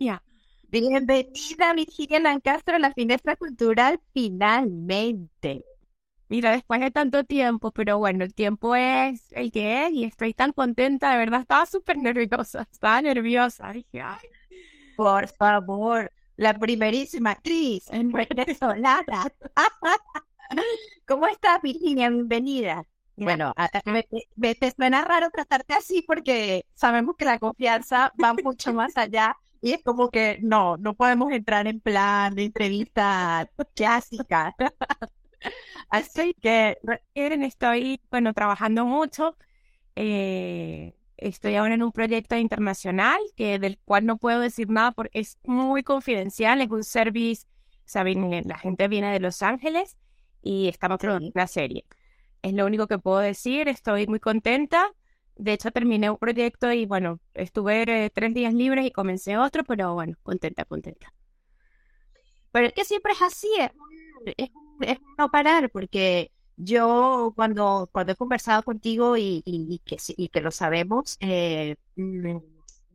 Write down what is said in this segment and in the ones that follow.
Ya. Bienvenida, Virginia Lancastro, a la finestra cultural, finalmente. Mira, después de tanto tiempo, pero bueno, el tiempo es el que es y estoy tan contenta, de verdad, estaba súper nerviosa, estaba nerviosa. Dije, ay, Por favor, la primerísima actriz en venezolana. ¿Cómo estás, Virginia? Bienvenida. Bueno, a- a- me, me- te suena raro tratarte así porque sabemos que la confianza va mucho más allá y es como que no, no podemos entrar en plan de entrevista clásica. Así que, estoy, bueno, trabajando mucho. eh, estoy ahora en un proyecto internacional que del cual no puedo decir nada porque es muy confidencial. Es un service, saben, la gente viene de Los Ángeles y estamos produciendo una serie. Es lo único que puedo decir. Estoy muy contenta. De hecho, terminé un proyecto y bueno, estuve eh, tres días libres y comencé otro, pero bueno, contenta, contenta. pero es que siempre es así, es, un- es, es no parar, porque yo cuando, cuando he conversado contigo y, y- que, y que lo sabemos, eh, mm,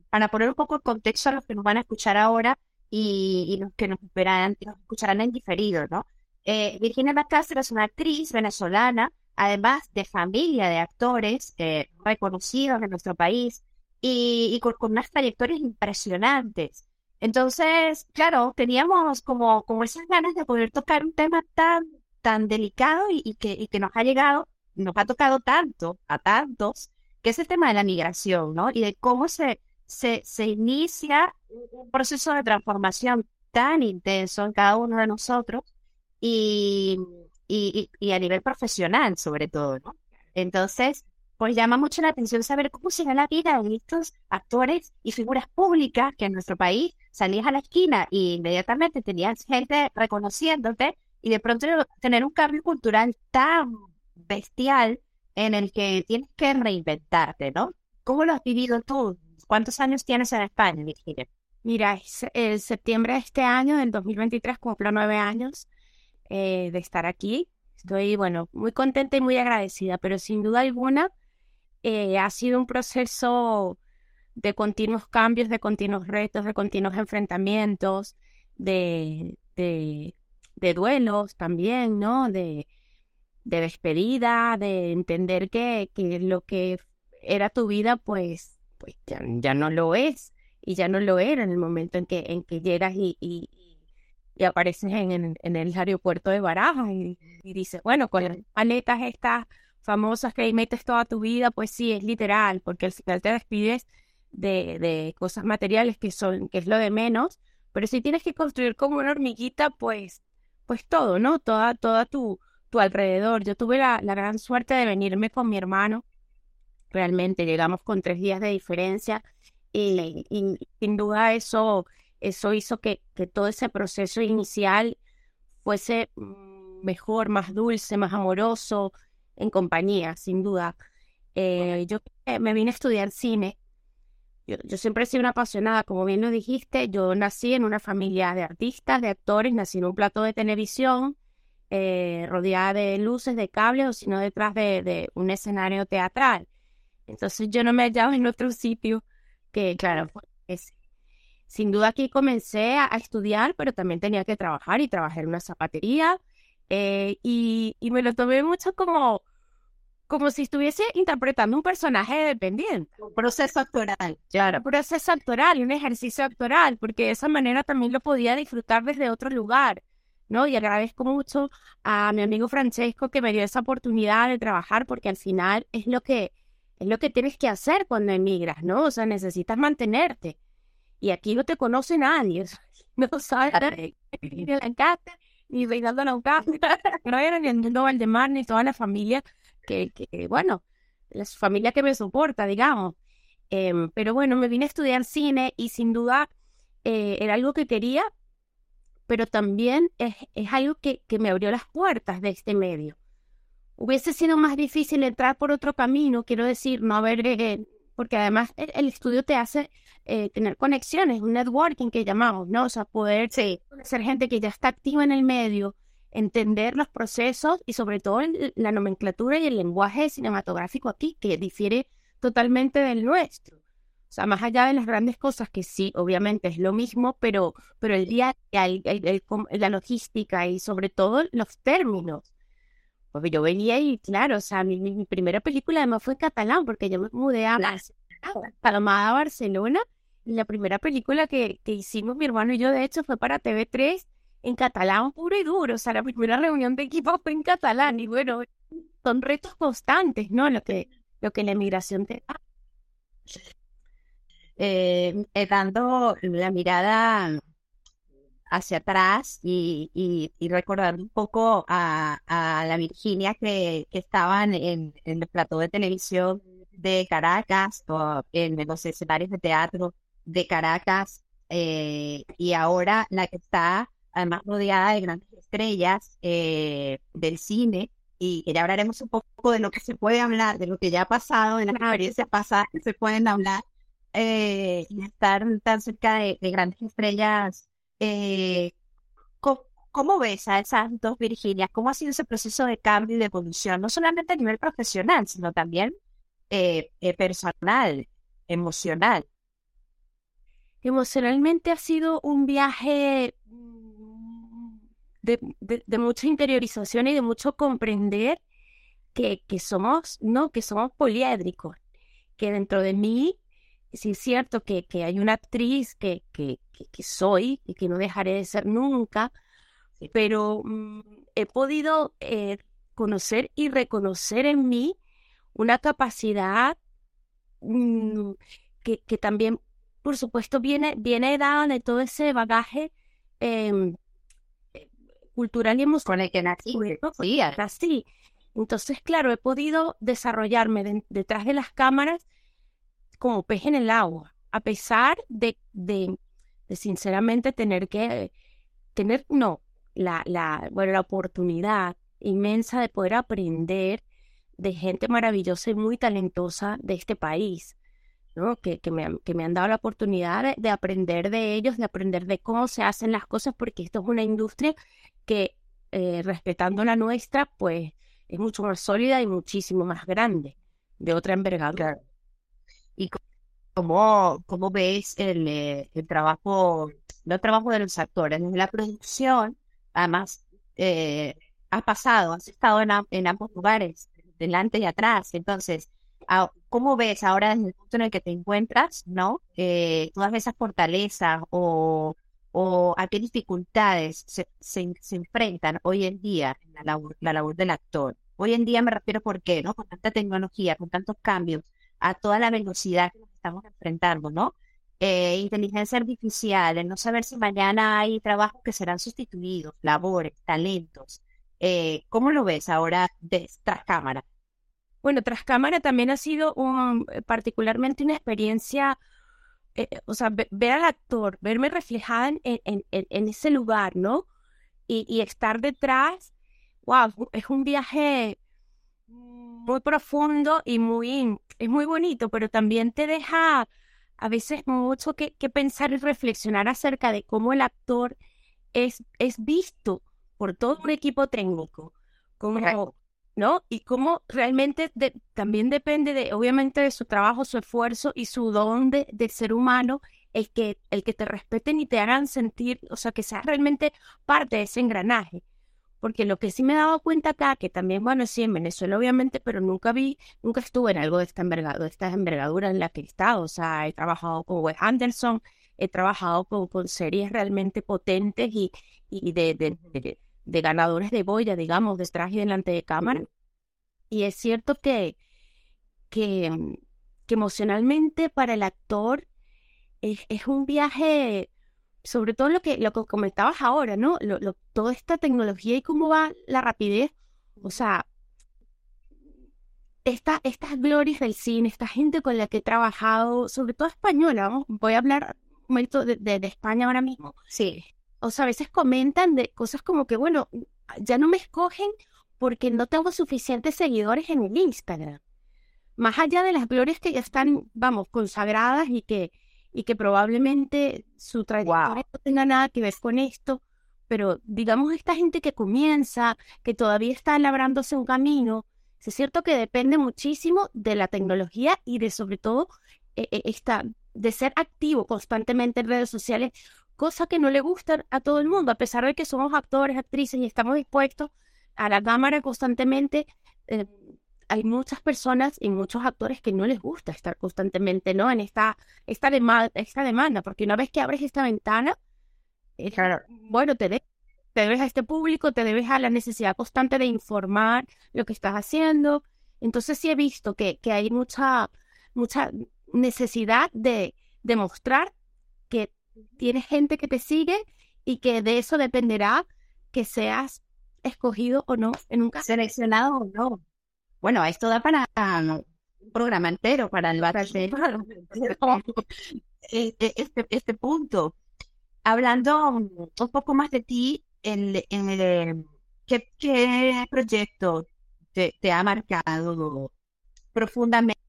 para poner un poco el contexto a los que nos van a escuchar ahora y, los que nos verán, nos escucharán en diferido, ¿no? Eh, Virginia Macastro es una actriz venezolana, además de familia de actores eh, reconocidos en nuestro país y, y con, con unas trayectorias impresionantes. Entonces, claro, teníamos como, como esas ganas de poder tocar un tema tan, tan delicado y, y que, y que nos ha llegado, nos ha tocado tanto a tantos, que es el tema de la migración, ¿no? Y de cómo se, se, se inicia un proceso de transformación tan intenso en cada uno de nosotros y, y, y, y a nivel profesional, sobre todo, ¿no? Entonces, pues llama mucho la atención saber cómo se da la vida de estos actores y figuras públicas que en nuestro país salías a la esquina y inmediatamente tenías gente reconociéndote y de pronto tener un cambio cultural tan bestial en el que tienes que reinventarte, ¿no? ¿Cómo lo has vivido tú? ¿Cuántos años tienes en España, Virginia? Mira, es el septiembre de este año, del 2023, cumplo nueve años eh, de estar aquí. Estoy, bueno, muy contenta y muy agradecida, pero sin duda alguna eh, ha sido un proceso de continuos cambios, de continuos retos, de continuos enfrentamientos, de, de, de duelos también, ¿no? De, de despedida, de entender que, que lo que era tu vida, pues, pues ya, ya no lo es y ya no lo era en el momento en que, en que llegas y, y, y apareces en, en, en el aeropuerto de Barajas y, y dices, bueno, con las maletas estas famosas que ahí metes toda tu vida, pues sí, es literal, porque al final te despides de, de cosas materiales que son, que es lo de menos, pero si tienes que construir como una hormiguita, pues, pues todo, ¿no? Toda, toda tu, tu alrededor. Yo tuve la, la gran suerte de venirme con mi hermano, realmente llegamos con tres días de diferencia y, y sin duda eso, eso hizo que, que todo ese proceso inicial fuese mm, mejor, más dulce, más amoroso, en compañía, sin duda. Eh, yo eh, me vine a estudiar cine. Yo, yo siempre he sido una apasionada, como bien lo dijiste, yo nací en una familia de artistas, de actores, nací en un plato de televisión, eh, rodeada de luces, de cables, o sino detrás de, de un escenario teatral. Entonces yo no me hallaba en otro sitio que, claro, ese. Sin duda aquí comencé a, a estudiar, pero también tenía que trabajar y trabajé en una zapatería eh, y, y me lo tomé mucho como, como si estuviese interpretando un personaje dependiente. Un proceso actoral. Claro, un proceso actoral y un ejercicio actoral, porque de esa manera también lo podía disfrutar desde otro lugar, ¿no? Y agradezco mucho a mi amigo Francesco que me dio esa oportunidad de trabajar, porque al final es lo que, es lo que tienes que hacer cuando emigras, ¿no? O sea, necesitas mantenerte. Y aquí no te conoce nadie, no sabes ni de Lancaster, ni Reinaldo Lancaster, no era ni el mundo Valdemar, ni toda la familia que, que, bueno, la familia que me soporta, digamos. Em, pero bueno, me vine a estudiar cine y sin duda eh, era algo que quería, pero también es, es algo que, que me abrió las puertas de este medio. Hubiese sido más difícil entrar por otro camino, quiero decir, no haber, eh, porque además el, el, estudio te hace eh, tener conexiones, un networking que llamamos, ¿no? O sea, poder Sí. ser gente que ya está activa en el medio, entender los procesos y sobre todo el- la nomenclatura y el lenguaje cinematográfico aquí, que difiere totalmente del nuestro. O sea, más allá de las grandes cosas, que sí, obviamente es lo mismo, pero, pero el día, el, el, la logística y sobre todo los términos. Pues yo venía y, claro, o sea, mi, mi primera película además fue en catalán, porque yo me mudé a Palomada, Barcelona, y la primera película que, que hicimos mi hermano y yo, de hecho, fue para TV3 en catalán puro y duro. O sea, la primera reunión de equipo fue en catalán, y bueno, son retos constantes, ¿no? Lo que, lo que la emigración te da eh, eh, dando la mirada hacia atrás y, y, recordando un poco a, la Virginia que, que estaban en, el plató de televisión de Caracas o en los escenarios de teatro de Caracas eh, y ahora la que está además rodeada de grandes estrellas eh, del cine y ya hablaremos un poco de lo que se puede hablar, de lo que ya ha pasado, de las experiencias pasadas que se pueden hablar eh, y estar tan cerca de, grandes estrellas. Eh, ¿cómo, ves a esas dos Virginias? ¿Cómo ha sido ese proceso de cambio y de evolución? No solamente a nivel profesional, sino también eh, personal, emocional. Emocionalmente ha sido un viaje mm, de, mucha interiorización y de mucho comprender que somos, ¿no? Que somos poliédricos, que dentro de mí sí es cierto que, que hay una actriz que, que, que, soy y que no dejaré de ser nunca, pero mm, he podido eh, conocer y reconocer en mí una capacidad mm, que, que también, por supuesto, viene, viene dada de todo ese bagaje em, cultural y emocional que nací. Sí, Entonces, claro, he podido desarrollarme detrás de las cámaras como pez en el agua, a pesar de, de, sinceramente tener que, tener, no, la, la, bueno, la oportunidad inmensa de poder aprender de gente maravillosa y muy talentosa de este país, ¿no? Que, que, me, que me han dado la oportunidad de, aprender de ellos, de aprender de cómo se hacen las cosas, porque esto es una industria que, eh, respetando la nuestra, pues es mucho más sólida y muchísimo más grande, de otra envergadura. ¿Y cómo, cómo ves el, eh, el trabajo, el trabajo de los actores? Desde la producción, además, eh, has pasado, has estado en, en, ambos lugares, delante y atrás. Entonces, ¿cómo ves ahora desde el punto en el que te encuentras, ¿no? Eh, todas esas fortalezas o, o a qué dificultades se, se, enfrentan hoy en día en la labor, la labor del actor. Hoy en día me refiero por qué, ¿no? Con tanta tecnología, con tantos cambios, a toda la velocidad que nos estamos enfrentando, ¿no? Eh, inteligencia artificial, el no saber si mañana hay trabajos que serán sustituidos, labores, talentos. Eh, ¿Cómo lo ves ahora de, tras cámara? Bueno, tras cámara también ha sido un, eh, particularmente una experiencia, o sea, ver al actor, verme reflejada en, en, en ese lugar, ¿no? Y, y, estar detrás, wow, es un viaje muy profundo y muy, es muy bonito, pero también te deja a veces mucho que, pensar y reflexionar acerca de cómo el actor es, es visto por todo un equipo técnico, como, ¿no? Y cómo realmente también depende de, obviamente, de su trabajo, su esfuerzo y su don de, de, ser humano, el que, el que te respeten y te hagan sentir, o sea, que seas realmente parte de ese engranaje. Porque lo que sí me he dado cuenta acá, que también, bueno, sí, en Venezuela obviamente, pero nunca vi, nunca estuve en algo de esta envergadura, de esta envergadura en la que he estado. O sea, he trabajado con Wes Anderson, he trabajado con, con series realmente potentes y, y de, de, de, ganadores de boya, digamos, de traje delante de cámara. Y es cierto que, que, que emocionalmente para el actor es, es un viaje sobre todo lo que, lo que comentabas ahora, ¿no? Lo, toda esta tecnología y cómo va la rapidez. O sea, esta, estas glorias del cine, esta gente con la que he trabajado, sobre todo española, ¿no? voy a hablar un momento de, de, España ahora mismo. Sí. O sea, a veces comentan de cosas como que, bueno, ya no me escogen porque no tengo suficientes seguidores en el Instagram. Más allá de las glorias que ya están, vamos, consagradas y que, y que probablemente su trayectoria no tenga nada que ver con esto, pero digamos esta gente que comienza, que todavía está labrándose un camino, es cierto que depende muchísimo de la tecnología y de sobre todo e, e, esta, de ser activo constantemente en redes sociales, cosa que no le gusta a todo el mundo, a pesar de que somos actores, actrices y estamos dispuestos a la cámara constantemente. Eh, hay muchas personas y muchos actores que no les gusta estar constantemente, ¿no? En esta, esta, esta demanda, porque una vez que abres esta ventana, bueno, te, te debes a este público, te debes a la necesidad constante de informar lo que estás haciendo. Entonces sí he visto que, que hay mucha, mucha necesidad de demostrar que tienes gente que te sigue y que de eso dependerá que seas escogido o no en un caso. Seleccionado o no. Bueno, esto da para un programa entero para el este, este, este punto. Hablando un poco más de ti, en, en ¿qué, ¿qué, proyecto te, te, ha marcado profundamente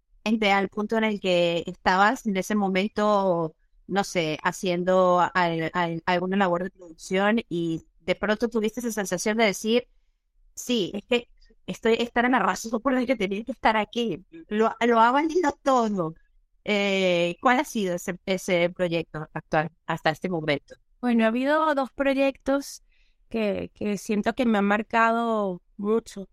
al punto en el que estabas en ese momento, no sé, haciendo alguna labor de producción y de pronto tuviste esa sensación de decir, sí, es que estoy estar en la razón por la que tenía que estar aquí, lo, lo ha valido todo. Eh, ¿Cuál ha sido ese, ese proyecto actual hasta este momento? Bueno, ha habido dos proyectos que, que siento que me han marcado mucho.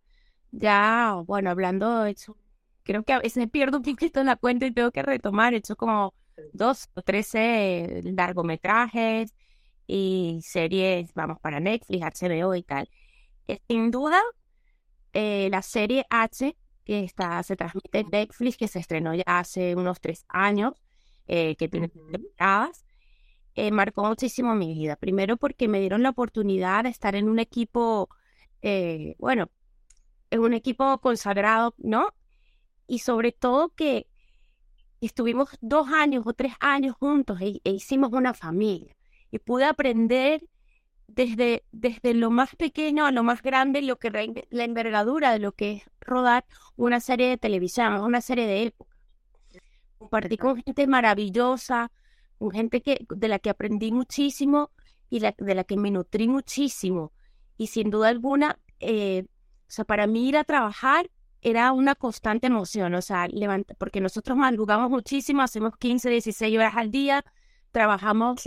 Ya, bueno, hablando, he hecho, creo que a veces pierdo un poquito la cuenta y tengo que retomar. He hecho como dos o trece largometrajes y series, vamos, para Netflix, HBO y tal. Eh, sin duda, eh, la serie H, que está, se transmite en Netflix, que se estrenó ya hace unos tres años, eh, que tiene temporadas, eh, marcó muchísimo mi vida. Primero porque me dieron la oportunidad de estar en un equipo, eh, bueno, en un equipo consagrado, ¿no? Y sobre todo que estuvimos dos años o tres años juntos e, e hicimos una familia. Y pude aprender desde, desde lo más pequeño a lo más grande lo que la envergadura de lo que es rodar una serie de televisión, una serie de época. Compartí con gente maravillosa, gente que, de la que aprendí muchísimo y de la que me nutrí muchísimo. Y sin duda alguna, eh, o sea, para mí ir a trabajar era una constante emoción, o sea, levanta, porque nosotros madrugamos muchísimo, hacemos 15, 16 horas al día, trabajamos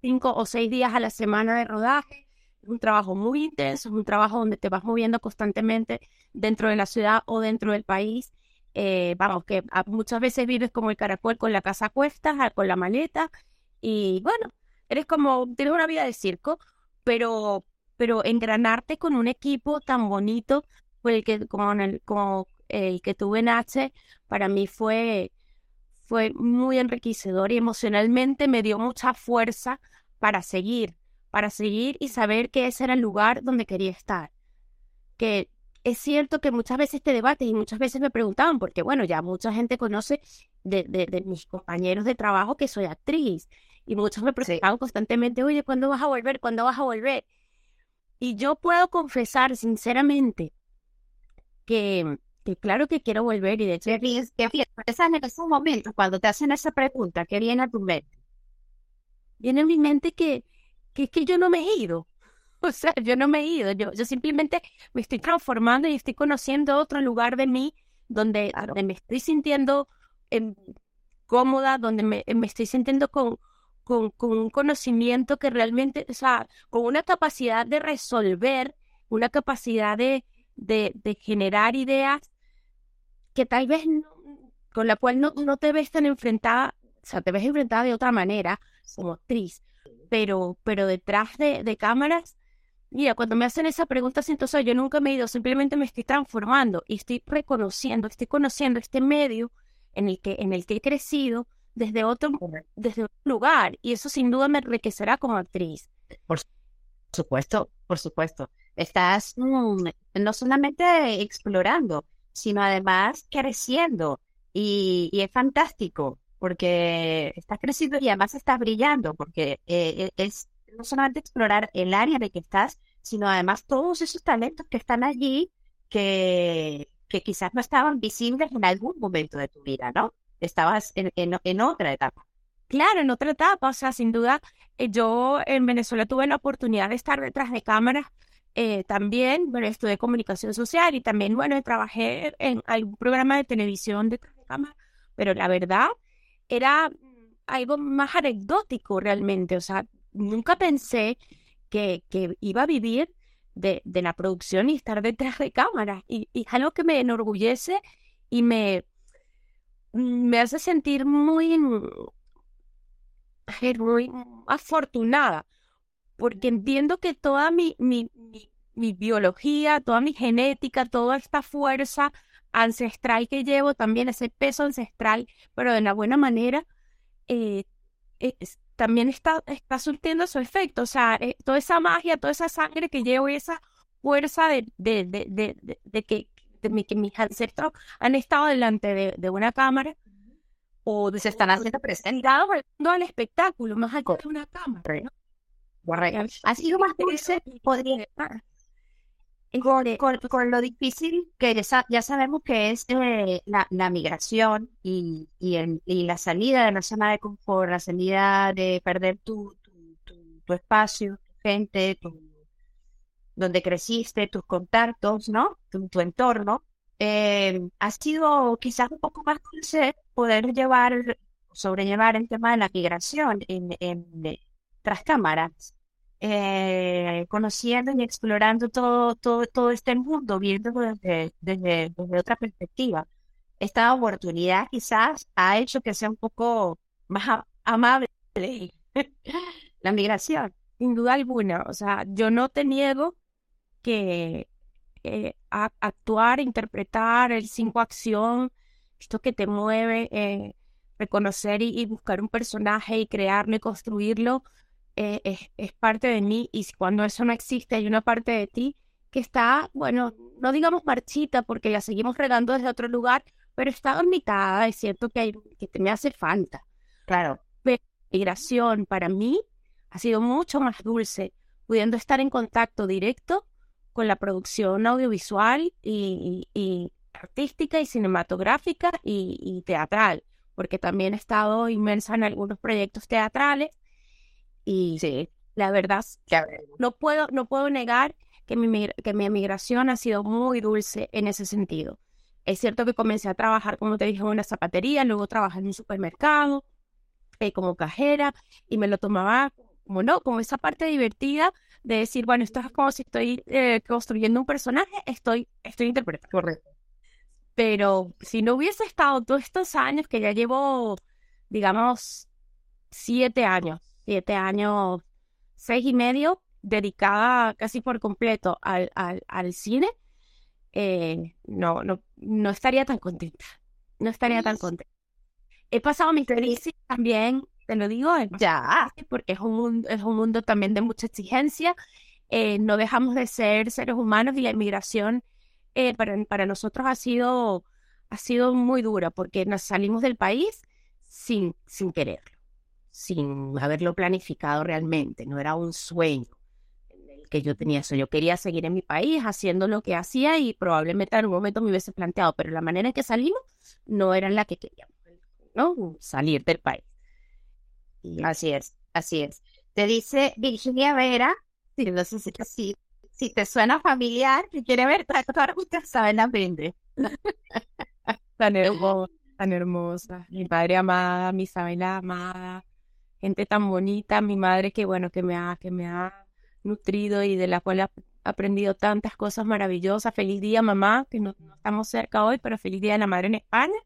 5 o 6 días a la semana de rodaje, es un trabajo muy intenso, es un trabajo donde te vas moviendo constantemente dentro de la ciudad o dentro del país. Eh, vamos, que muchas veces vives como el caracol con la casa a cuestas, con la maleta, y bueno, eres como, tienes una vida de circo, pero, pero engranarte con un equipo tan bonito como el que, como el, como el que tuve en H, para mí fue, fue muy enriquecedor y emocionalmente me dio mucha fuerza para seguir, para seguir y saber que ese era el lugar donde quería estar. Que es cierto que muchas veces te debates y muchas veces me preguntaban, porque bueno, ya mucha gente conoce de, de, mis compañeros de trabajo que soy actriz y muchos me preguntaban constantemente, oye, ¿cuándo vas a volver? ¿Cuándo vas a volver? Y yo puedo confesar sinceramente que, que claro que quiero volver y de hecho... Que, en esos momentos, cuando te hacen esa pregunta, ¿qué viene a tu mente? Viene a mi mente que, que es que yo no me he ido. O sea, yo no me he ido, yo, yo simplemente me estoy transformando y estoy conociendo otro lugar de mí donde, me estoy sintiendo em, cómoda, donde me, me, estoy sintiendo con, con, con un conocimiento que realmente, o sea, con una capacidad de resolver, una capacidad de, de, de generar ideas que tal vez con la cual no, no te ves tan enfrentada, o sea, te ves enfrentada de otra manera como actriz, pero, pero detrás de, de cámaras Mira, cuando me hacen esa pregunta, siento, o yo nunca me he ido, simplemente me estoy transformando y estoy reconociendo, estoy conociendo este medio en el que, en el que he crecido desde otro, desde otro lugar y eso sin duda me enriquecerá como actriz. Por supuesto, por supuesto. Estás mm, no solamente explorando, sino además creciendo y, es fantástico porque estás creciendo y además estás brillando porque eh, e, es no solamente explorar el área de que estás, sino además todos esos talentos que están allí que, que quizás no estaban visibles en algún momento de tu vida, ¿no? Estabas en, en, otra etapa. Claro, en otra etapa, o sea, sin duda, eh, yo en Venezuela tuve la oportunidad de estar detrás de cámaras eh, también, bueno, estudié comunicación social y también, bueno, trabajé en algún programa de televisión detrás de cámaras, pero la verdad era algo más anecdótico realmente. O sea, nunca pensé que, que iba a vivir de, de, la producción y estar detrás de cámara. Y, y, es algo que me enorgullece y me, me hace sentir muy, muy afortunada, porque entiendo que toda mi, mi, mi, biología, toda mi genética, toda esta fuerza ancestral que llevo, también ese peso ancestral, pero de la buena manera, eh, también está, está surtiendo su efecto. O sea, eh, toda esa magia, toda esa sangre que llevo y esa fuerza de, de, de, de que, que mis ancestros han estado delante de, una cámara o se están haciendo presentados al espectáculo, más allá de una cámara. ¿no? Ha sido más dulce, podría con, con, lo difícil que ya, ya sabemos que es eh, la, la, migración y, y, el, y, la salida de la zona de confort, la salida de perder tu, tu, tu, espacio, tu gente, tu, donde creciste, tus contactos, ¿no? Tu, tu entorno. Eh, ha sido quizás un poco más dulce poder llevar, sobrellevar el tema de la migración en, en, tras cámaras eh, conociendo y explorando todo, todo, todo este mundo, viendo desde, desde, desde otra perspectiva. Esta oportunidad quizás ha hecho que sea un poco más amable la migración. Sin duda alguna, o sea, yo no te niego que eh, actuar, interpretar el cinco acción, esto que te mueve, eh, reconocer y, buscar un personaje y crearlo y construirlo, eh, es, es, parte de mí y cuando eso no existe hay una parte de ti que está, bueno, no digamos marchita porque la seguimos regando desde otro lugar, pero está dormitada, es cierto que, hay, que te me hace falta. Claro. Pero la migración para mí ha sido mucho más dulce, pudiendo estar en contacto directo con la producción audiovisual y, y, artística y cinematográfica y, y, teatral, porque también he estado inmersa en algunos proyectos teatrales y sí, la verdad, no puedo, no puedo negar que mi, que mi emigración ha sido muy dulce en ese sentido. Es cierto que comencé a trabajar, como te dije, en una zapatería, luego trabajé en un supermercado, eh, como cajera, y me lo tomaba como no, como esa parte divertida de decir, bueno, esto es como si estoy eh, construyendo un personaje, estoy, estoy interpretando. Correcto. Pero si no hubiese estado todos estos años, que ya llevo, digamos, siete años siete años, seis y medio, dedicada casi por completo al, al, al cine, eh, no, no, no estaría tan contenta. No estaría tan contenta. He pasado mi crisis también, te lo digo, ya, porque es un, mundo, es un mundo también de mucha exigencia. Eh, no dejamos de ser seres humanos y la inmigración eh, para, para nosotros ha sido, ha sido muy dura porque nos salimos del país sin, sin quererlo sin haberlo planificado realmente, no era un sueño que yo tenía eso. Yo quería seguir en mi país haciendo lo que hacía y probablemente en algún momento me hubiese planteado, pero la manera en que salimos no era la que queríamos, ¿no? Salir del país. Así es, así es. Te dice Virginia Vera, no sé si, si, te suena familiar, si quiere ver, todas ustedes saben la vende. tan hermosa, tan hermosa. Mi padre amada, mi Isabela amada, gente tan bonita, mi madre que bueno, que me ha, que me ha nutrido y de la cual he aprendido tantas cosas maravillosas. Feliz día, mamá, que no, estamos cerca hoy, pero feliz día de la madre en España.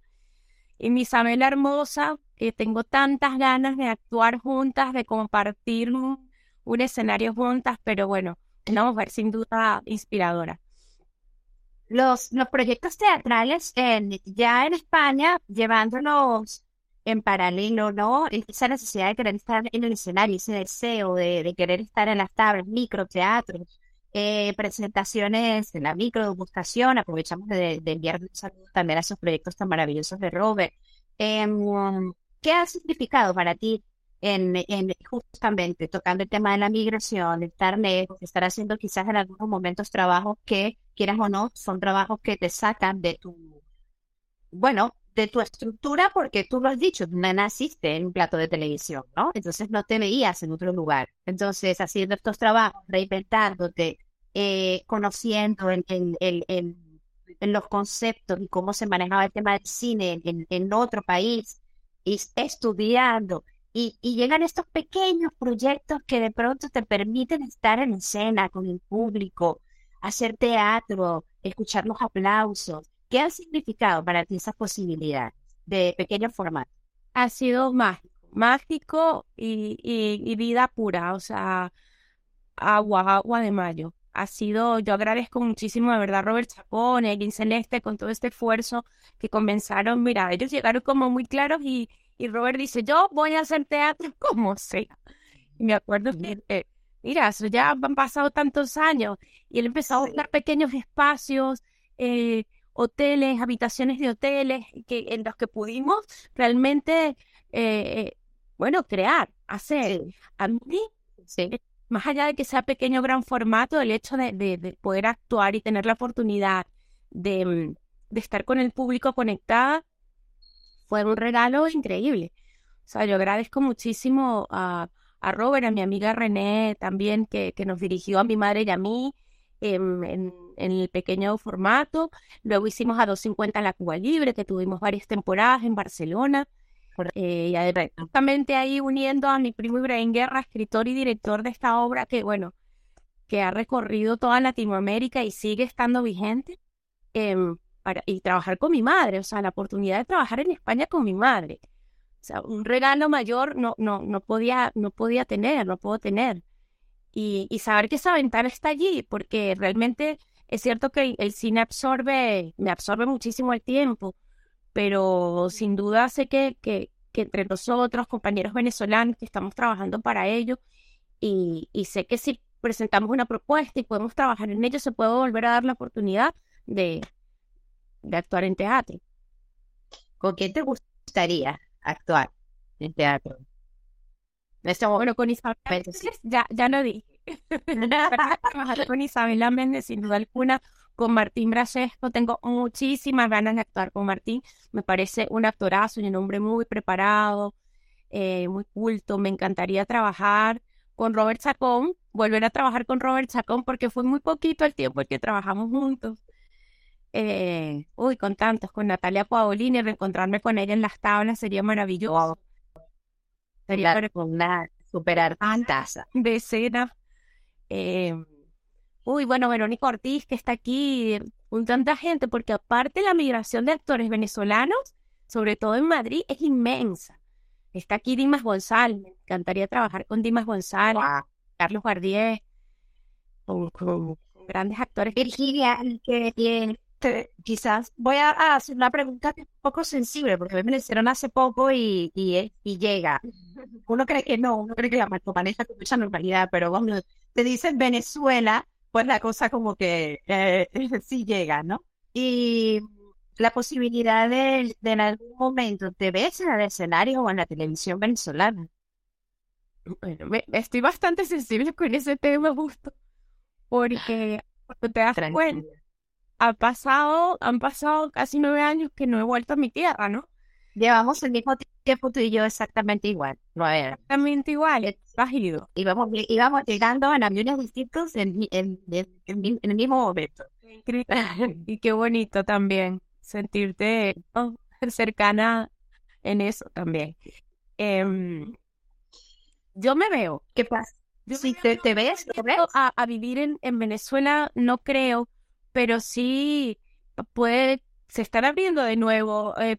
Y mi Isabela hermosa, que tengo tantas ganas de actuar juntas, de compartir un, escenario juntas, pero bueno, una mujer sin duda inspiradora. Los, los proyectos teatrales en, ya en España, llevándolos en paralelo, ¿no? Esa necesidad de querer estar en el escenario, ese deseo de, querer estar en las tablas, microteatros, eh, presentaciones en la microdegustación, aprovechamos de, enviar un saludo también a esos proyectos tan maravillosos de Robert. Em, ¿Qué ha significado para ti en, en, justamente tocando el tema de la migración, de estar lejos, estar haciendo quizás en algunos momentos trabajos que, quieras o no, son trabajos que te sacan de tu, bueno, de tu estructura porque tú lo has dicho, naciste en un plato de televisión, ¿no? Entonces no te veías en otro lugar. Entonces, haciendo estos trabajos, reinventándote, eh, conociendo en, en, los conceptos y cómo se manejaba el tema del cine en, en otro país, y estudiando Y, y llegan estos pequeños proyectos que de pronto te permiten estar en escena con el público, hacer teatro, escuchar los aplausos. ¿Qué ha significado para ti esa posibilidad de pequeño formato? Ha sido mágico, mágico y, y, vida pura, o sea, agua, agua de mayo. Ha sido, yo agradezco muchísimo de verdad Robert Chacón, Egin Celeste, con todo este esfuerzo que comenzaron. Mira, ellos llegaron como muy claros y, y Robert dice, yo voy a hacer teatro como sea. Y me acuerdo que, eh, mira, eso ya han pasado tantos años y él empezó a buscar pequeños espacios, eh, hoteles, habitaciones de hoteles, que, en los que pudimos realmente, eh, bueno, crear, hacer. A mí, más allá de que sea pequeño o gran formato, el hecho de, de, poder actuar y tener la oportunidad de, mm, de estar con el público conectada, fue un regalo increíble. O sea, yo agradezco muchísimo a, a Robert, a mi amiga René también, que, que nos dirigió a mi madre y a mí en, en, el pequeño formato. Luego hicimos a 250 en la Cuba Libre, que tuvimos varias temporadas en Barcelona. Eh, y además, justamente ahí uniendo a mi primo Ibrahim Guerra, escritor y director de esta obra, que bueno, que ha recorrido toda Latinoamérica y sigue estando vigente. Em, para, y trabajar con mi madre, o sea, la oportunidad de trabajar en España con mi madre. O sea, un regalo mayor no, no, no, podía, no podía tener, no puedo tener. Y, y saber que esa ventana está allí, porque realmente es cierto que el cine absorbe, me absorbe muchísimo el tiempo, pero sin duda sé que, que, que entre nosotros, compañeros venezolanos, que estamos trabajando para ello, y, y sé que si presentamos una propuesta y podemos trabajar en ello, se puede volver a dar la oportunidad de, de actuar en teatro. ¿Con quién te gustaría actuar en teatro? Este bueno, con Isabel ya, ya lo dije. Trabajar con Isabela Méndez, sin duda alguna, con Martín Brasesco. Tengo muchísimas ganas de actuar con Martín. Me parece un actorazo y un hombre muy preparado, eh, muy culto. Me encantaría trabajar con Robert Chacón, volver a trabajar con Robert Chacón, porque fue muy poquito el tiempo que trabajamos juntos eh, uy, con tantos, con Natalia Paolini, reencontrarme con ella en las tablas sería maravilloso. Sería una superar fantasía de escena. Eh, uy, bueno, Verónica Ortiz, que está aquí, con tanta gente, porque aparte la migración de actores venezolanos, sobre todo en Madrid, es inmensa. Está aquí Dimas González, me encantaría trabajar con Dimas González, Carlos Guardier, con, grandes actores. Virginia, que tiene quizás voy a, hacer una pregunta un poco sensible, porque me hicieron hace poco y, y, y, llega. Uno cree que no, uno cree que la maneja con mucha normalidad, pero bueno, te dicen Venezuela, pues la cosa como que eh, sí llega, ¿no? Y la posibilidad de, de, en algún momento te ves en el escenario o en la televisión venezolana. Bueno, me, estoy bastante sensible con ese tema justo, porque, porque te das cuenta ha pasado, han pasado casi nueve años que no he vuelto a mi tierra, ¿no? Llevamos el mismo tiempo tú y yo exactamente igual. Exactamente igual, has ido. Íbamos, íbamos llegando en aviones distintos en, en, en, el mismo momento. y qué bonito también sentirte oh, cercana en eso también. Em, yo me veo. ¿Qué pasa? Si te, te, ves, ¿te ves? A, a, vivir en, en Venezuela no creo, pero sí puede, se están abriendo de nuevo eh,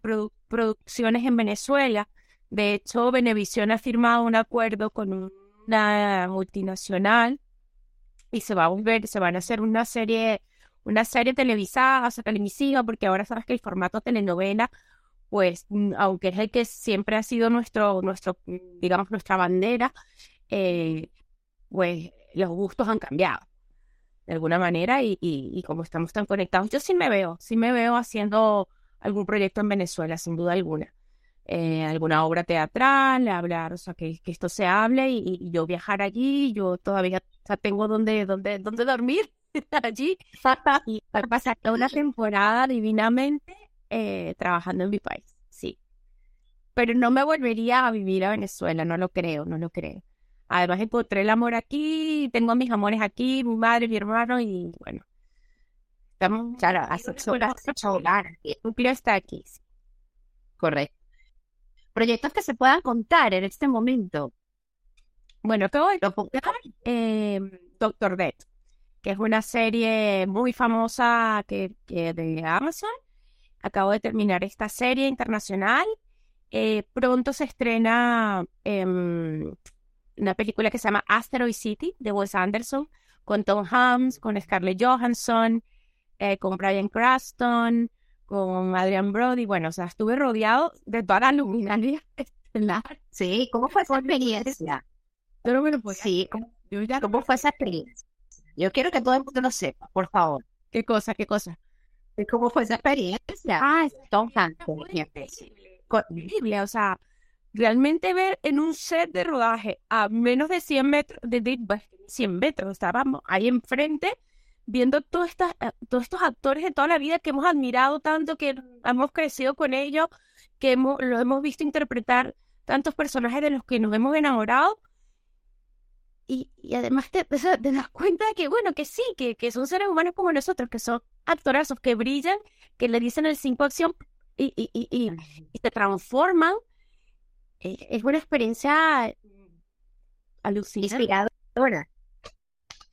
producciones en Venezuela. De hecho, Venevisión ha firmado un acuerdo con una multinacional y se va a volver, se van a hacer una serie, una serie televisada, o televisiva, porque ahora sabes que el formato telenovela, pues, mm, aunque es el que siempre ha sido nuestro, nuestro, digamos, nuestra bandera, eh, pues los gustos han cambiado de alguna manera y, como estamos tan conectados, yo sí me veo, sí me veo haciendo algún proyecto en Venezuela, sin duda alguna. Eh, alguna obra teatral, hablar, o sea, que, que esto se hable y, yo viajar allí, yo todavía tengo donde, donde, donde dormir allí y pasar toda una temporada divinamente eh, trabajando en mi país, sí. Pero no me volvería a vivir a Venezuela, no lo creo, no lo creo. Además encontré el amor aquí, tengo mis amores aquí, mi madre, mi hermano y bueno. Estamos, claro, hace hogar. Un está aquí. Correcto. proyectos que se puedan contar en este momento. Bueno, voy a eh, Doctor Death, que es una serie muy famosa que, de Amazon. Acabo de terminar esta serie internacional. Eh, pronto se estrena em, una película que se llama Asteroid City de Wes Anderson, con Tom Hanks, con Scarlett Johansson, eh, con Brian Cranston, con Adrian Brody. Bueno, o sea, estuve rodeado de toda la luminaria estelar. Sí, ¿cómo fue esa experiencia? Yo no me lo Sí, ¿cómo, ¿cómo fue esa experiencia? Yo quiero que todo el mundo lo sepa, por favor. ¿Qué cosa? ¿Qué cosa? ¿Cómo fue esa experiencia? Ah, Tom Hanks, Horrible, o sea, realmente ver en un set de rodaje a menos de 100 metros, de, 100 metros, estábamos ahí enfrente viendo todas estas, eh, todos estos actores de toda la vida que hemos admirado tanto, que hemos crecido con ellos, que hemos, lo hemos visto interpretar tantos personajes de los que nos hemos enamorado. Y, y además te, te, das cuenta de que, bueno, que sí, que, que son seres humanos como nosotros, que son actorazos que brillan, que le dicen el 5 acción y, y, y, y, y te transforman es una experiencia alucinante. Inspiradora.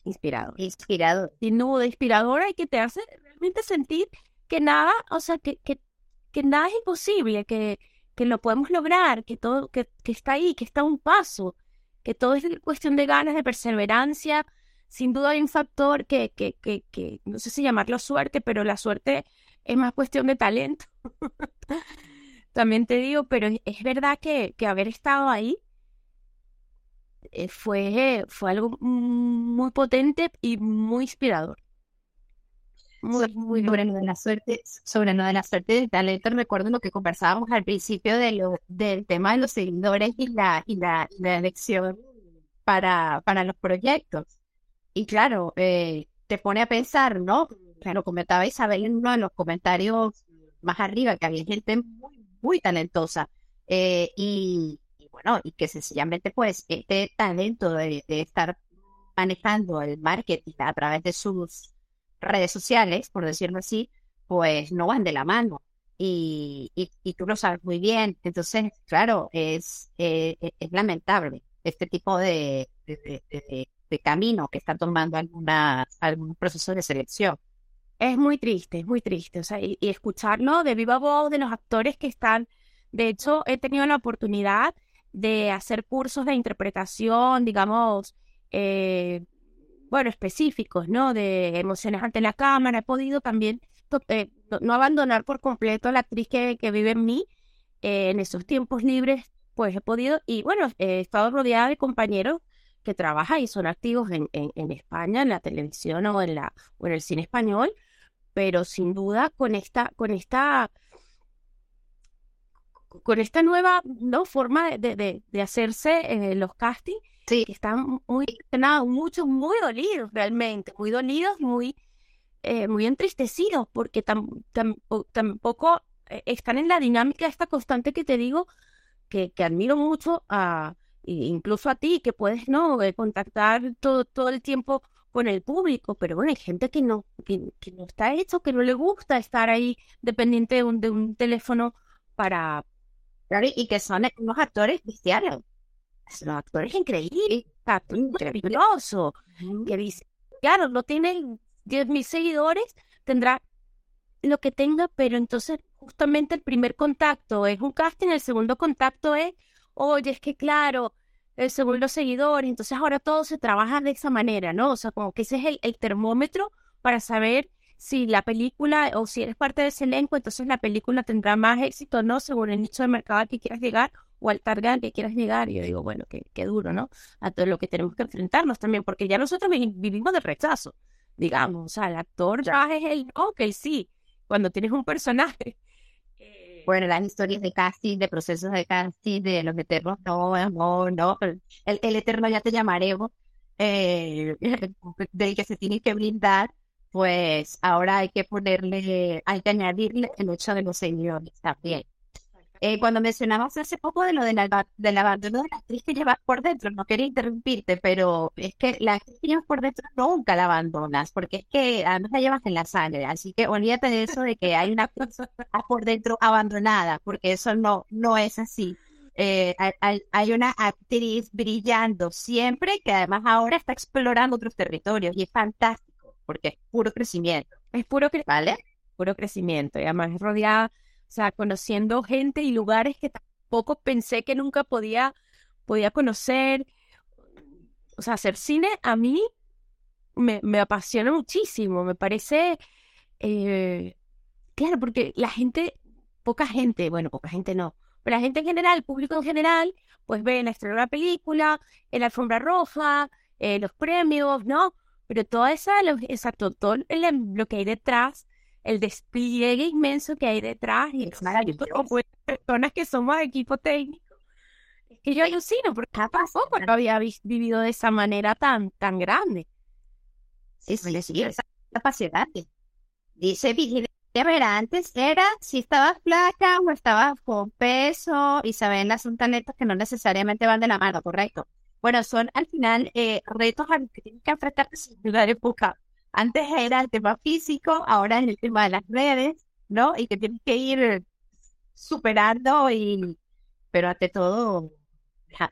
Inspirador. Inspirador. Sin duda, inspiradora y que te hace realmente sentir que nada, o sea, que, que, que nada es imposible, que, que lo podemos lograr, que todo, que, que está ahí, que está a un paso, que todo es cuestión de ganas, de perseverancia. Sin duda hay un factor que, que, que, que no sé si llamarlo suerte, pero la suerte es más cuestión de talento. también te digo, pero es, verdad que, que, haber estado ahí fue, fue algo muy potente y muy inspirador. Muy, muy sobre lo de la suerte, sobre lo de la suerte del talento, recuerdo lo que conversábamos al principio de lo, del tema de los seguidores y la, y la, la elección para, para los proyectos. Y claro, eh, te pone a pensar, ¿no? Claro, comentaba Isabel en uno de los comentarios más arriba que había gente muy muy talentosa. Eh, y, bueno, y que sencillamente pues este talento de, estar manejando el marketing a través de sus redes sociales, por decirlo así, pues no van de la mano. Y, y, tú lo sabes muy bien. Entonces, claro, es, eh, e, es lamentable este tipo de, de, camino que está tomando alguna, algún proceso de selección. Es muy triste, es muy triste. O sea, y, escucharlo de viva voz de los actores que están. De hecho, he tenido la oportunidad de hacer cursos de interpretación, digamos, eh, bueno, específicos, ¿no? De emociones ante la cámara. He podido también eh, no, abandonar por completo a la actriz que, que vive en mí. Eh, en esos tiempos libres, pues he podido, y bueno, he estado rodeada de compañeros que trabajan y son activos en, en, en España, en la televisión o en, la, o en el cine español, pero sin duda con esta, con esta, con esta nueva ¿no? forma de, de, de hacerse eh, los castings, sí. que están muy, nada, muchos muy dolidos realmente, muy dolidos, muy, eh, muy entristecidos, porque tampoco eh, están en la dinámica esta constante que te digo, que, que admiro mucho a incluso a ti, que puedes no contactar todo, todo el tiempo con el público, pero bueno, hay gente que no, que, no está hecho, que no le gusta estar ahí dependiente de un, de un teléfono para... Claro, y que son unos actores cristianos. Son actores increíbles, maravilloso, que dice, claro, no tiene 10.000 seguidores, tendrá lo que tenga, pero entonces justamente el primer contacto es un casting, el segundo contacto es, oye, es que claro, según los seguidores. Entonces ahora todo se trabaja de esa manera, ¿no? O sea, como que ese es el, termómetro para saber si la película o si eres parte de ese elenco, entonces la película tendrá más éxito no según el nicho de mercado al que quieras llegar o al target al que quieras llegar. Y yo digo, bueno, qué, qué duro, ¿no? A todo lo que tenemos que enfrentarnos también, porque ya nosotros vivimos de rechazo, digamos. O sea, el actor ya es el, ok, sí, cuando tienes un personaje bueno, las historias de casting, de procesos de casting, de los eternos, no, no, no, el, el eterno ya te llamaremos, eh, del que se tiene que brindar, pues ahora hay que ponerle, hay que añadirle el hecho de los señores también. Eh, cuando mencionabas hace poco de lo del, del abandono de la actriz que llevas por dentro, no quería interrumpirte, pero es que la actriz que llevas por dentro nunca la abandonas, porque es que además la llevas en la sangre, así que olvídate de eso de que hay una actriz por dentro abandonada, porque eso no, no es así. eh, hay, una actriz brillando siempre que además ahora está explorando otros territorios y es fantástico porque es puro crecimiento. Es puro, ¿vale? puro crecimiento y además es rodeada, o sea, conociendo gente y lugares que tampoco pensé que nunca podía, podía conocer. O sea, hacer cine a mí me, me apasiona muchísimo, me parece, eh, claro, porque la gente, poca gente, bueno, poca gente no, pero la gente en general, el público en general, pues ve la estrella de la película, en la alfombra roja, eh, los premios, ¿no? Pero toda esa, exacto, todo lo que hay detrás, el despliegue inmenso que hay detrás, y es maravilloso. Pues, personas que somos equipo técnico, es que yo alucino, porque pasó no había vivido de esa manera tan, tan grande. Sí, sí, sí, es apasionante. Dice Virginia a ver, antes era si estabas flaca o estabas con peso, y saben, las son que no necesariamente van de la mano, ¿correcto? Bueno, son al final eh, retos a los que tienes que enfrentarte sin duda época. Antes era el tema físico, ahora es el tema de las redes, ¿no? Y que tienes que ir superando y, pero ante todo,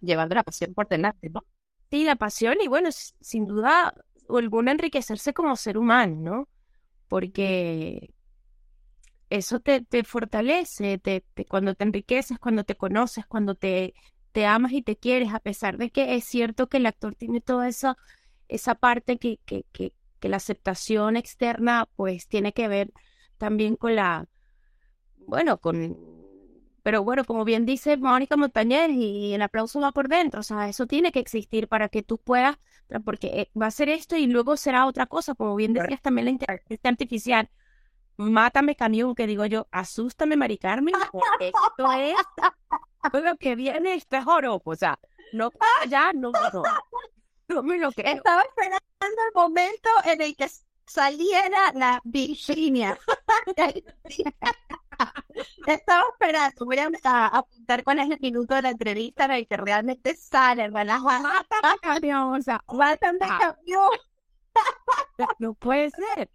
llevando la pasión por delante, ¿no? Sí, la pasión y bueno, sin duda alguna enriquecerse como ser humano, ¿no? Porque eso te, te fortalece, te, cuando te enriqueces, cuando te conoces, cuando te, te amas y te quieres, a pesar de que es cierto que el actor tiene toda esa, esa parte que, que, que, que la aceptación externa pues tiene que ver también con la, bueno, con, pero bueno, como bien dice Mónica Montañez, y el aplauso va por dentro, o sea, eso tiene que existir para que tú puedas, porque eh, va a ser esto y luego será otra cosa, como bien decías también la inteligencia artificial mátame camión, que digo yo, asústame Mari Carmen, esto es lo que viene, esto es o sea, no ya, no, no, no me lo creo. Estaba esperando el momento en el que saliera la Virginia. Estaba esperando, voy a, apuntar cuál es el minuto de la entrevista en el que realmente sale, hermana. Mátame camión, o sea, ah. camión. No puede ser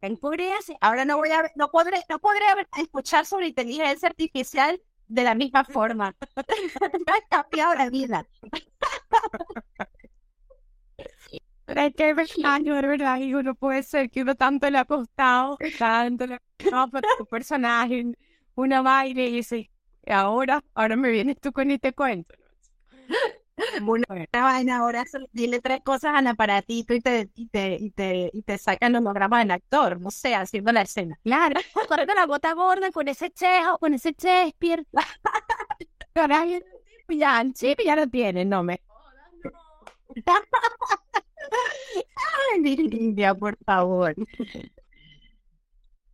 en Corea ahora no voy a no podré no podré escuchar sobre inteligencia artificial de la misma forma. Me ha cambiado la vida. Pero es que es verdad, es verdad, y uno puede ser que uno tanto le ha costado, tanto le ha costado para tu personaje, una baile y dice, ahora, ahora me vienes tú con este cuento. Una, vaina ahora, dile tres cosas al aparatito y te, y te, y te, y te sacan holograma del actor, no sé, haciendo la escena. Claro, corriendo la bota gorda con ese chejo, con ese Shakespeare. ya, sí, ya lo tiene, no me. Ay, por favor.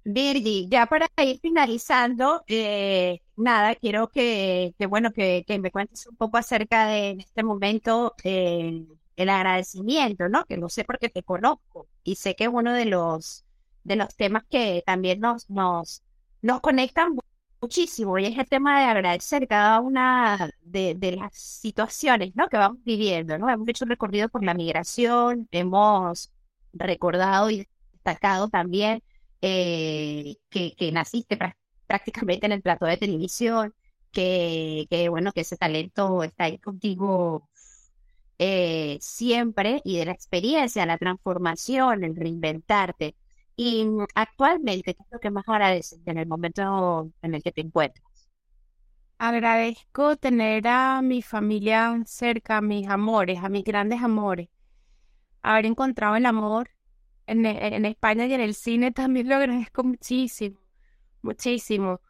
Virgi, ya para ir finalizando, eh, nada, quiero que, que bueno, que, me cuentes un poco acerca de en este momento eh, el agradecimiento, ¿no? Que lo sé porque te conozco y sé que es uno de los, de los temas que también nos, nos, nos conectan muchísimo y es el tema de agradecer cada una de, de las situaciones, ¿no? Que vamos viviendo, ¿no? Hemos hecho un recorrido por la migración, hemos recordado y destacado también eh, que, que, naciste prácticamente en el plato de televisión, que, que, bueno, que ese talento está ahí contigo eh, siempre y de la experiencia, la transformación, el reinventarte. Y actualmente, ¿qué es lo que más agradeces en el momento en el que te encuentras? Agradezco tener a mi familia cerca, a mis amores, a mis grandes amores. Haber encontrado el amor en, España y en el cine también lo agradezco muchísimo, muchísimo.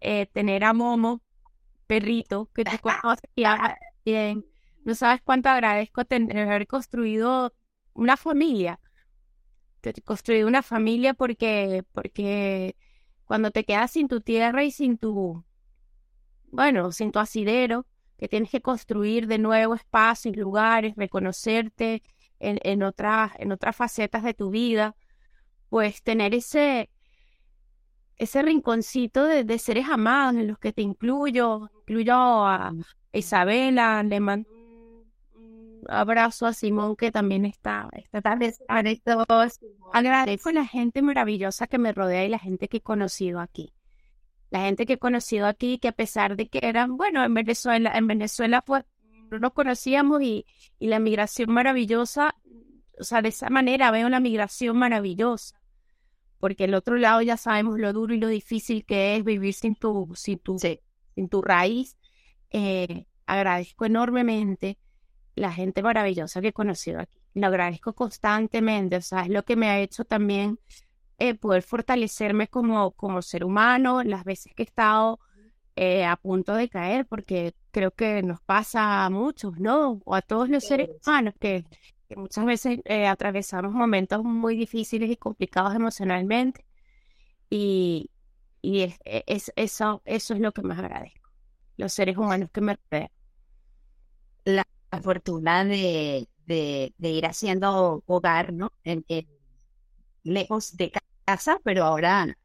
Eh, tener a Momo, perrito, que te conoces bien. No sabes cuánto agradezco tener, haber construido una familia. Construido una familia porque, porque cuando te quedas sin tu tierra y sin tu, bueno, sin tu asidero, que tienes que construir de nuevo espacios, lugares, reconocerte, en, en, otras, en otras facetas de tu vida, pues tener ese, ese rinconcito de, seres amados en los que te incluyo, incluyo a Isabela, le mando un abrazo a Simón que también está, está también agradezco a la gente maravillosa que me rodea y la gente que he conocido aquí. la gente que he conocido aquí, que a pesar de que eran, bueno, en Venezuela, en Venezuela pues no nos conocíamos y, y la migración maravillosa, o sea, de esa manera veo la migración maravillosa, porque el otro lado ya sabemos lo duro y lo difícil que es vivir sin tu, sin tu, sin tu raíz. Eh, agradezco enormemente la gente maravillosa que he conocido aquí. Lo agradezco constantemente, o sea, es lo que me ha hecho también eh, poder fortalecerme como, como ser humano las veces que he estado eh, a punto de caer, porque creo que nos pasa a muchos, ¿no? O a todos los seres humanos que, muchas veces eh, atravesamos momentos muy difíciles y complicados emocionalmente. Y, y es, e, es, eso, eso es lo que más agradezco, los seres humanos que me rodean. La fortuna de, de, ir haciendo hogar, ¿no? En, lejos de casa, pero ahora...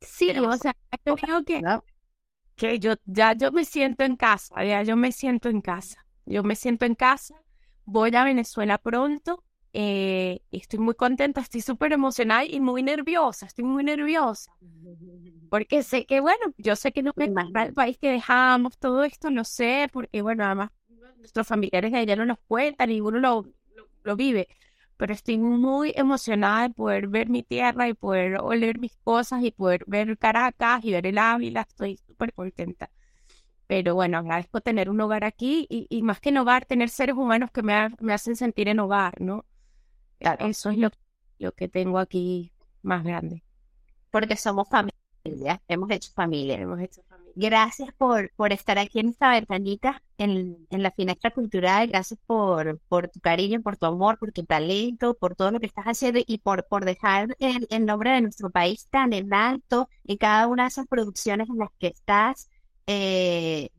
Sí, o sea, yo creo que, que yo ya yo me siento en casa, ya yo me siento en casa. Yo me siento en casa, voy a Venezuela pronto, eh, estoy muy contenta, estoy súper emocionada y muy nerviosa, estoy muy nerviosa. Porque sé que, bueno, yo sé que no me el país que dejamos, todo esto, no sé, porque, bueno, además nuestros familiares de allá no nos cuentan y uno lo, lo vive pero estoy muy emocionada de poder ver mi tierra y poder oler mis cosas y poder ver Caracas y ver el Ávila, estoy súper contenta. Pero bueno, agradezco tener un hogar aquí y, más que en hogar, tener seres humanos que me, me hacen sentir en hogar, ¿no? Eso es lo, lo que tengo aquí más grande. Porque somos familia, hemos hecho familia. Hemos hecho Gracias por, por estar aquí en esta ventanita, en, en la finestra cultural. Gracias por, por tu cariño, por tu amor, por tu talento, por todo lo que estás haciendo y por, por dejar el, el nombre de nuestro país tan en alto en cada una de esas producciones en las que estás. Eh,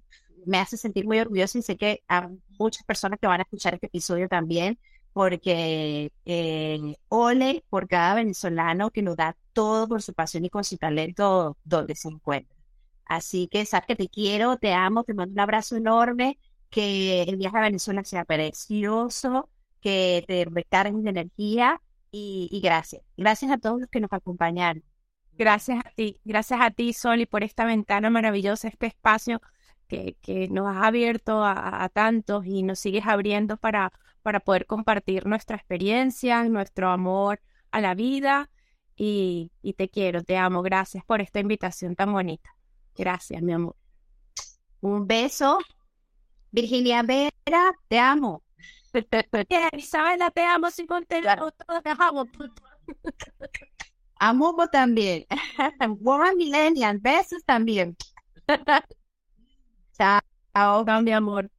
me hace sentir muy orgullosa y sé que hay muchas personas que van a escuchar este episodio también, porque eh, ole por cada venezolano que lo da todo por su pasión y con su talento donde se encuentra. Así que sabes que te quiero, te amo, te mando un abrazo enorme, que el viaje a Venezuela sea precioso, que te recarguen de energía y, gracias. Gracias a todos los que nos acompañaron. Gracias a ti, gracias a ti, Soli, por esta ventana maravillosa, este espacio que, nos has abierto a, tantos y nos sigues abriendo para poder compartir nuestra experiencia, nuestro amor a la vida. y te quiero, te amo. Gracias por esta invitación tan bonita. Gracias, mi amor. Un beso. Virginia Vera, te amo. Isabela, te amo claro. todos te amo. Amo también. Woman Millennial, besos también. Chao, mi amor.